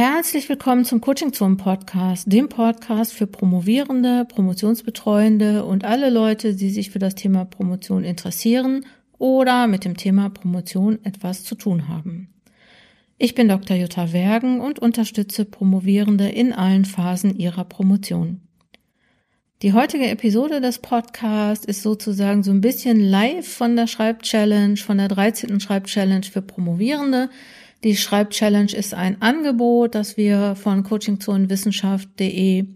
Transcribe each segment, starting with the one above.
Herzlich willkommen zum Coaching Zone Podcast, dem Podcast für Promovierende, Promotionsbetreuende und alle Leute, die sich für das Thema Promotion interessieren oder mit dem Thema Promotion etwas zu tun haben. Ich bin Dr. Jutta Wergen und unterstütze Promovierende in allen Phasen ihrer Promotion. Die heutige Episode des Podcasts ist sozusagen so ein bisschen live von der Schreibchallenge, von der 13. Schreibchallenge für Promovierende. Die Schreibchallenge ist ein Angebot, das wir von coachingzonenwissenschaft.de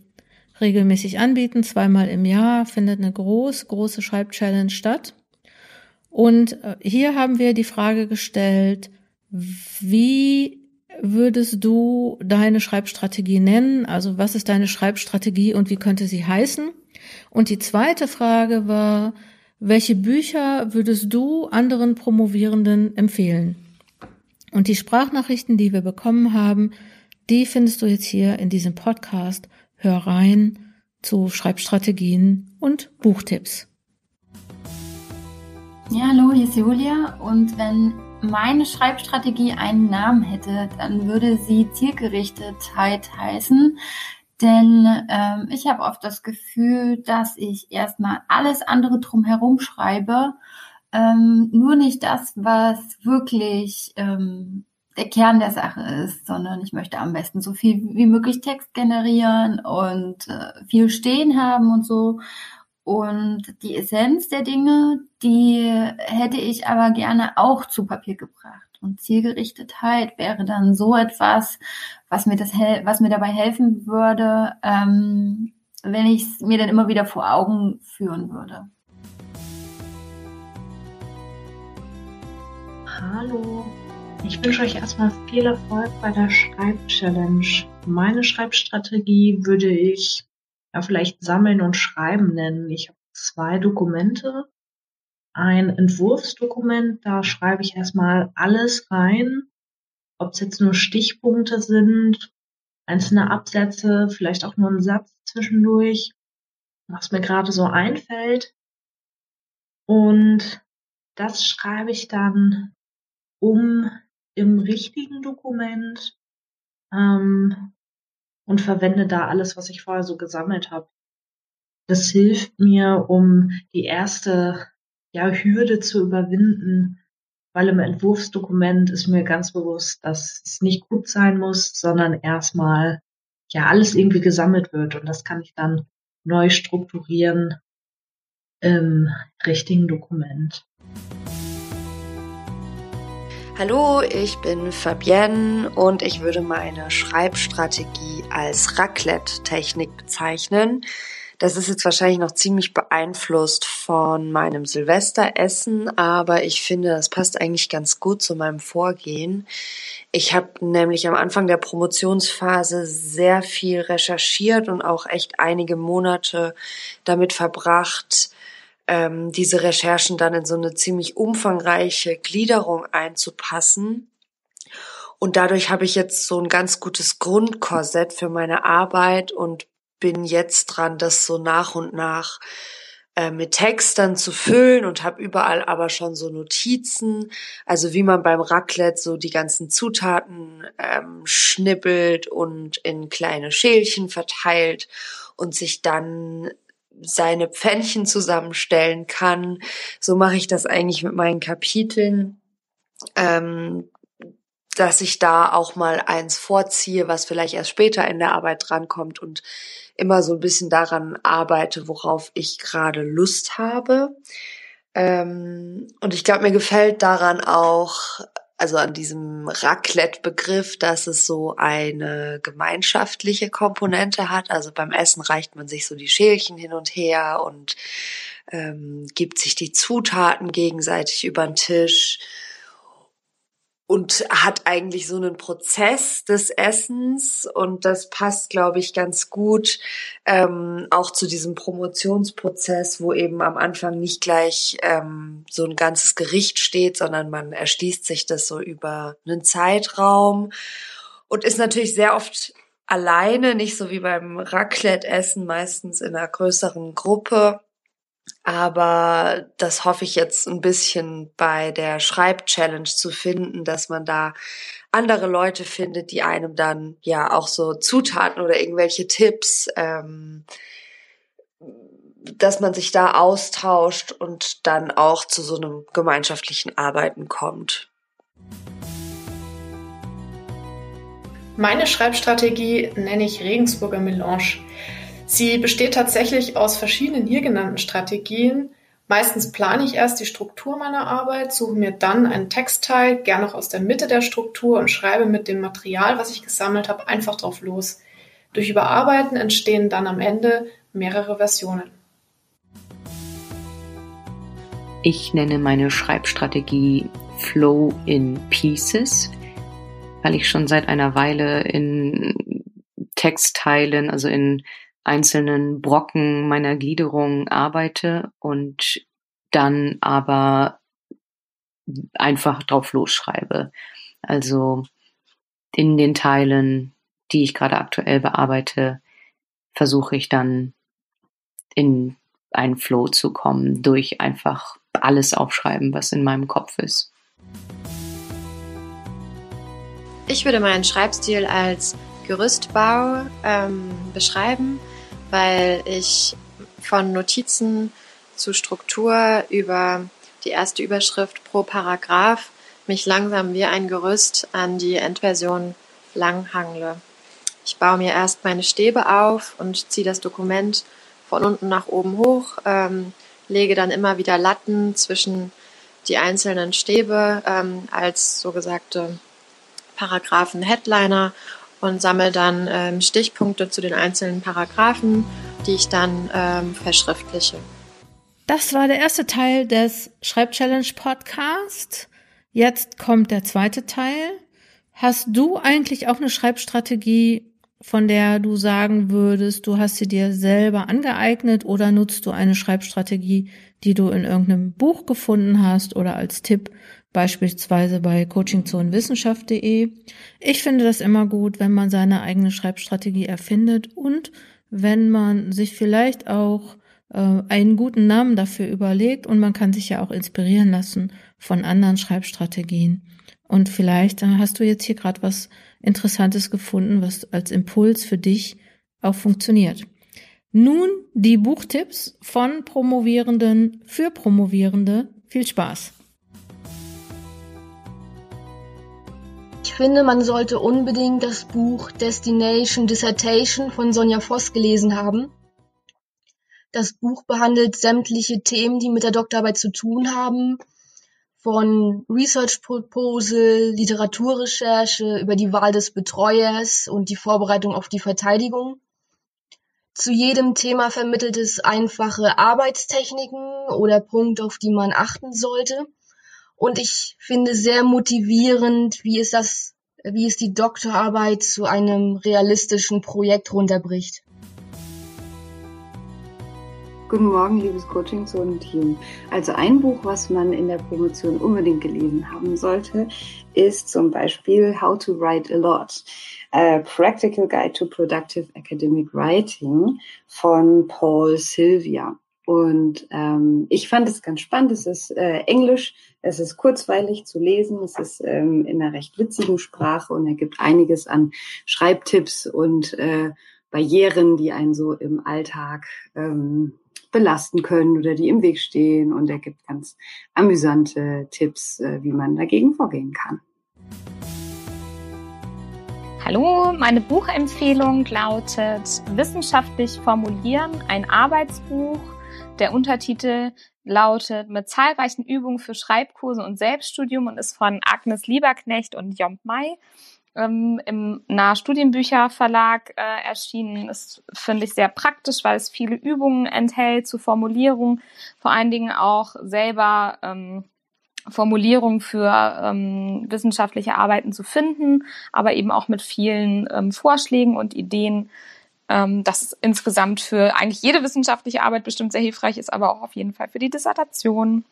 regelmäßig anbieten. Zweimal im Jahr findet eine groß, große Schreibchallenge statt. Und äh, hier haben wir die Frage gestellt, wie würdest du deine Schreibstrategie nennen? Also was ist deine Schreibstrategie und wie könnte sie heißen? Und die zweite Frage war, welche Bücher würdest du anderen Promovierenden empfehlen? Und die Sprachnachrichten, die wir bekommen haben, die findest du jetzt hier in diesem Podcast. Hör rein zu Schreibstrategien und Buchtipps. Ja, hallo, hier ist Julia und wenn meine Schreibstrategie einen Namen hätte, dann würde sie Zielgerichtetheit heißen. Denn ähm, ich habe oft das Gefühl, dass ich erstmal alles andere drumherum schreibe, ähm, nur nicht das, was wirklich ähm, der Kern der Sache ist, sondern ich möchte am besten so viel wie möglich Text generieren und äh, viel stehen haben und so. Und die Essenz der Dinge, die hätte ich aber gerne auch zu Papier gebracht. Und Zielgerichtetheit wäre dann so etwas, was mir das was mir dabei helfen würde, ähm, wenn ich es mir dann immer wieder vor Augen führen würde. Hallo, ich wünsche euch erstmal viel Erfolg bei der Schreibchallenge. Meine Schreibstrategie würde ich ja vielleicht sammeln und schreiben nennen. Ich habe zwei Dokumente. Ein Entwurfsdokument, da schreibe ich erstmal alles rein, ob es jetzt nur Stichpunkte sind, einzelne Absätze, vielleicht auch nur ein Satz zwischendurch, was mir gerade so einfällt. Und das schreibe ich dann um im richtigen Dokument ähm, und verwende da alles, was ich vorher so gesammelt habe. Das hilft mir, um die erste ja, Hürde zu überwinden, weil im Entwurfsdokument ist mir ganz bewusst, dass es nicht gut sein muss, sondern erstmal ja alles irgendwie gesammelt wird und das kann ich dann neu strukturieren im richtigen Dokument. Hallo, ich bin Fabienne und ich würde meine Schreibstrategie als Raclette-Technik bezeichnen. Das ist jetzt wahrscheinlich noch ziemlich beeinflusst von meinem Silvesteressen, aber ich finde, das passt eigentlich ganz gut zu meinem Vorgehen. Ich habe nämlich am Anfang der Promotionsphase sehr viel recherchiert und auch echt einige Monate damit verbracht, ähm, diese Recherchen dann in so eine ziemlich umfangreiche Gliederung einzupassen. Und dadurch habe ich jetzt so ein ganz gutes Grundkorsett für meine Arbeit und bin jetzt dran, das so nach und nach äh, mit Text dann zu füllen und habe überall aber schon so Notizen, also wie man beim Raclette so die ganzen Zutaten ähm, schnippelt und in kleine Schälchen verteilt und sich dann seine Pfännchen zusammenstellen kann. So mache ich das eigentlich mit meinen Kapiteln, ähm, dass ich da auch mal eins vorziehe, was vielleicht erst später in der Arbeit drankommt und immer so ein bisschen daran arbeite, worauf ich gerade Lust habe. Ähm, und ich glaube, mir gefällt daran auch also an diesem Raclette-Begriff, dass es so eine gemeinschaftliche Komponente hat. Also beim Essen reicht man sich so die Schälchen hin und her und ähm, gibt sich die Zutaten gegenseitig über den Tisch und hat eigentlich so einen Prozess des Essens und das passt, glaube ich, ganz gut ähm, auch zu diesem Promotionsprozess, wo eben am Anfang nicht gleich ähm, so ein ganzes Gericht steht, sondern man erschließt sich das so über einen Zeitraum und ist natürlich sehr oft alleine, nicht so wie beim Raclette-Essen, meistens in einer größeren Gruppe Aber das hoffe ich jetzt ein bisschen bei der Schreib-Challenge zu finden, dass man da andere Leute findet, die einem dann ja auch so Zutaten oder irgendwelche Tipps, ähm, dass man sich da austauscht und dann auch zu so einem gemeinschaftlichen Arbeiten kommt. Meine Schreibstrategie nenne ich Regensburger Melange. Sie besteht tatsächlich aus verschiedenen hier genannten Strategien. Meistens plane ich erst die Struktur meiner Arbeit, suche mir dann einen Textteil, gern auch aus der Mitte der Struktur und schreibe mit dem Material, was ich gesammelt habe, einfach drauf los. Durch Überarbeiten entstehen dann am Ende mehrere Versionen. Ich nenne meine Schreibstrategie Flow in Pieces, weil ich schon seit einer Weile in Textteilen, also in einzelnen Brocken meiner Gliederung arbeite und dann aber einfach drauf losschreibe. Also in den Teilen, die ich gerade aktuell bearbeite, versuche ich dann in einen Flow zu kommen durch einfach alles aufschreiben, was in meinem Kopf ist. Ich würde meinen Schreibstil als Gerüstbau ähm, beschreiben weil ich von Notizen zu Struktur über die erste Überschrift pro Paragraph mich langsam wie ein Gerüst an die Endversion langhangle. Ich baue mir erst meine Stäbe auf und ziehe das Dokument von unten nach oben hoch, ähm, lege dann immer wieder Latten zwischen die einzelnen Stäbe ähm, als so gesagte Paragraphen Headliner und sammle dann ähm, Stichpunkte zu den einzelnen Paragraphen, die ich dann ähm, verschriftliche. Das war der erste Teil des Schreibchallenge Podcast. Jetzt kommt der zweite Teil. Hast du eigentlich auch eine Schreibstrategie, von der du sagen würdest, du hast sie dir selber angeeignet oder nutzt du eine Schreibstrategie, die du in irgendeinem Buch gefunden hast oder als Tipp beispielsweise bei coachingzonenwissenschaft.de. Ich finde das immer gut, wenn man seine eigene Schreibstrategie erfindet und wenn man sich vielleicht auch äh, einen guten Namen dafür überlegt und man kann sich ja auch inspirieren lassen von anderen Schreibstrategien. Und vielleicht äh, hast du jetzt hier gerade was Interessantes gefunden, was als Impuls für dich auch funktioniert. Nun die Buchtipps von Promovierenden für Promovierende. Viel Spaß! Ich finde, man sollte unbedingt das Buch Destination Dissertation von Sonja Voss gelesen haben. Das Buch behandelt sämtliche Themen, die mit der Doktorarbeit zu tun haben, von Research Proposal, Literaturrecherche über die Wahl des Betreuers und die Vorbereitung auf die Verteidigung. Zu jedem Thema vermittelt es einfache Arbeitstechniken oder Punkte, auf die man achten sollte. Und ich finde sehr motivierend, wie es das, wie es die Doktorarbeit zu einem realistischen Projekt runterbricht. Guten Morgen, liebes Coaching-Zonen-Team. Also ein Buch, was man in der Promotion unbedingt gelesen haben sollte, ist zum Beispiel How to Write a Lot. A Practical Guide to Productive Academic Writing von Paul Sylvia. Und ähm, ich fand es ganz spannend. Es ist äh, Englisch, es ist kurzweilig zu lesen, es ist ähm, in einer recht witzigen Sprache und er gibt einiges an Schreibtipps und äh, Barrieren, die einen so im Alltag ähm, belasten können oder die im Weg stehen. Und er gibt ganz amüsante Tipps, äh, wie man dagegen vorgehen kann. Hallo, meine Buchempfehlung lautet Wissenschaftlich formulieren, ein Arbeitsbuch der Untertitel lautet mit zahlreichen Übungen für Schreibkurse und Selbststudium und ist von Agnes Lieberknecht und Jomp Mai ähm, im Nah Studienbücher Verlag äh, erschienen. Ist, finde ich, sehr praktisch, weil es viele Übungen enthält zur Formulierung, vor allen Dingen auch selber ähm, Formulierungen für ähm, wissenschaftliche Arbeiten zu finden, aber eben auch mit vielen ähm, Vorschlägen und Ideen, ähm, das insgesamt für eigentlich jede wissenschaftliche Arbeit bestimmt sehr hilfreich ist, aber auch auf jeden Fall für die Dissertation.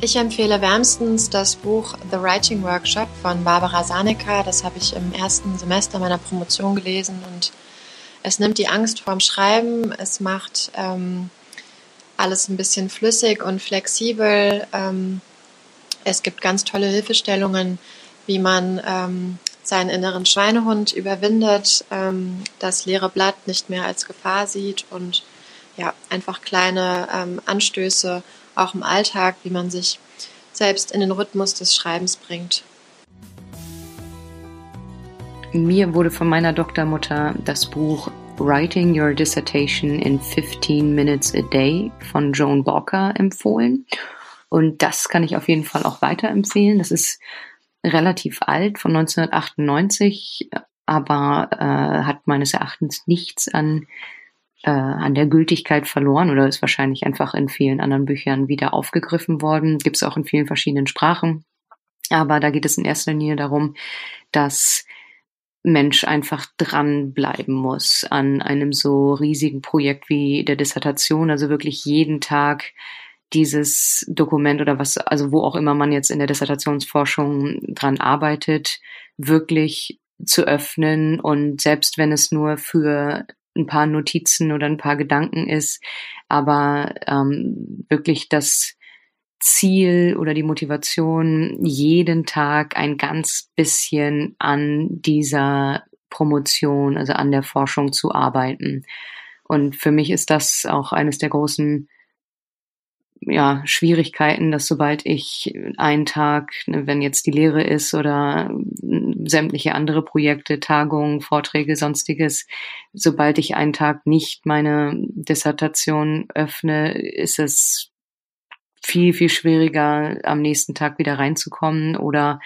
Ich empfehle wärmstens das Buch The Writing Workshop von Barbara Sanecker. Das habe ich im ersten Semester meiner Promotion gelesen und es nimmt die Angst vorm Schreiben, es macht ähm, alles ein bisschen flüssig und flexibel. Ähm, es gibt ganz tolle Hilfestellungen, wie man ähm, seinen inneren Schweinehund überwindet, ähm, das leere Blatt nicht mehr als Gefahr sieht und ja, einfach kleine ähm, Anstöße auch im Alltag, wie man sich selbst in den Rhythmus des Schreibens bringt. Mir wurde von meiner Doktormutter das Buch Writing Your Dissertation in 15 Minutes a Day von Joan Walker empfohlen. Und das kann ich auf jeden Fall auch weiterempfehlen. Das ist relativ alt, von 1998, aber äh, hat meines Erachtens nichts an, äh, an der Gültigkeit verloren oder ist wahrscheinlich einfach in vielen anderen Büchern wieder aufgegriffen worden. Gibt es auch in vielen verschiedenen Sprachen. Aber da geht es in erster Linie darum, dass Mensch einfach dranbleiben muss an einem so riesigen Projekt wie der Dissertation, also wirklich jeden Tag dieses Dokument oder was, also wo auch immer man jetzt in der Dissertationsforschung dran arbeitet, wirklich zu öffnen und selbst wenn es nur für ein paar Notizen oder ein paar Gedanken ist, aber ähm, wirklich das Ziel oder die Motivation, jeden Tag ein ganz bisschen an dieser Promotion, also an der Forschung zu arbeiten. Und für mich ist das auch eines der großen ja, Schwierigkeiten, dass sobald ich einen Tag, ne, wenn jetzt die Lehre ist oder sämtliche andere Projekte, Tagungen, Vorträge, sonstiges, sobald ich einen Tag nicht meine Dissertation öffne, ist es viel, viel schwieriger, am nächsten Tag wieder reinzukommen oder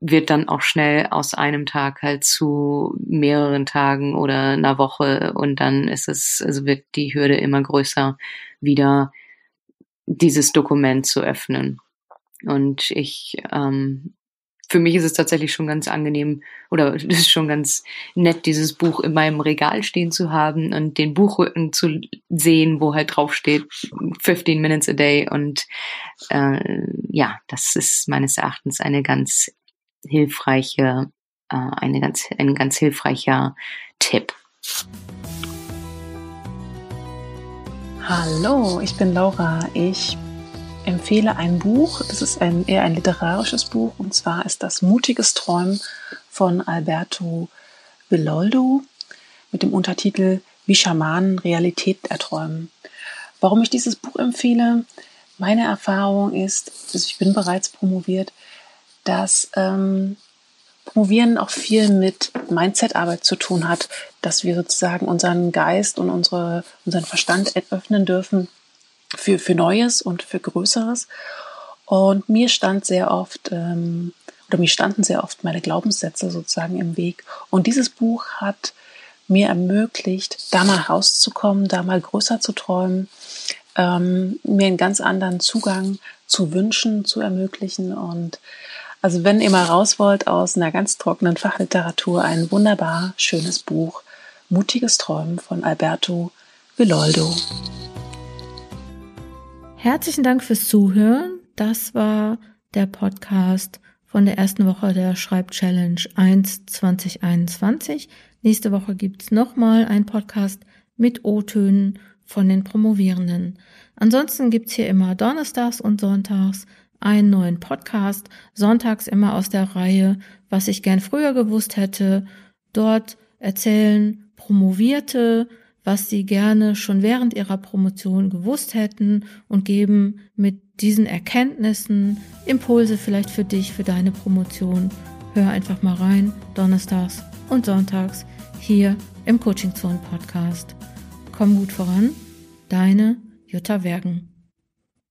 wird dann auch schnell aus einem Tag halt zu mehreren Tagen oder einer Woche und dann ist es, also wird die Hürde immer größer, wieder dieses Dokument zu öffnen. Und ich ähm, für mich ist es tatsächlich schon ganz angenehm oder es ist schon ganz nett, dieses Buch in meinem Regal stehen zu haben und den Buchrücken zu sehen, wo halt drauf steht 15 Minutes a Day. Und äh, ja, das ist meines Erachtens eine ganz hilfreiche, äh, eine ganz, ein ganz hilfreicher Tipp. Hallo, ich bin Laura. Ich empfehle ein Buch. Das ist ein, eher ein literarisches Buch und zwar ist das Mutiges Träumen von Alberto Villoldo mit dem Untertitel Wie Schamanen Realität erträumen. Warum ich dieses Buch empfehle? Meine Erfahrung ist, also ich bin bereits promoviert, dass ähm, Promovieren auch viel mit Mindset-Arbeit zu tun hat, dass wir sozusagen unseren Geist und unsere, unseren Verstand öffnen dürfen für, für Neues und für Größeres. Und mir stand sehr oft, ähm, oder mir standen sehr oft meine Glaubenssätze sozusagen im Weg. Und dieses Buch hat mir ermöglicht, da mal rauszukommen, da mal größer zu träumen, ähm, mir einen ganz anderen Zugang zu Wünschen zu ermöglichen. Und also wenn ihr mal raus wollt aus einer ganz trockenen Fachliteratur, ein wunderbar schönes Buch, Mutiges Träumen von Alberto Villoldo. Herzlichen Dank fürs Zuhören. Das war der Podcast von der ersten Woche der Schreib-Challenge 1 2021. Nächste Woche gibt's nochmal einen Podcast mit O-Tönen von den Promovierenden. Ansonsten gibt's hier immer donnerstags und sonntags einen neuen Podcast. Sonntags immer aus der Reihe, was ich gern früher gewusst hätte. Dort erzählen Promovierte, was sie gerne schon während ihrer Promotion gewusst hätten und geben mit diesen Erkenntnissen Impulse vielleicht für dich, für deine Promotion. Hör einfach mal rein, donnerstags und sonntags hier im Coaching Zone Podcast. Komm gut voran, deine Jutta Wergen.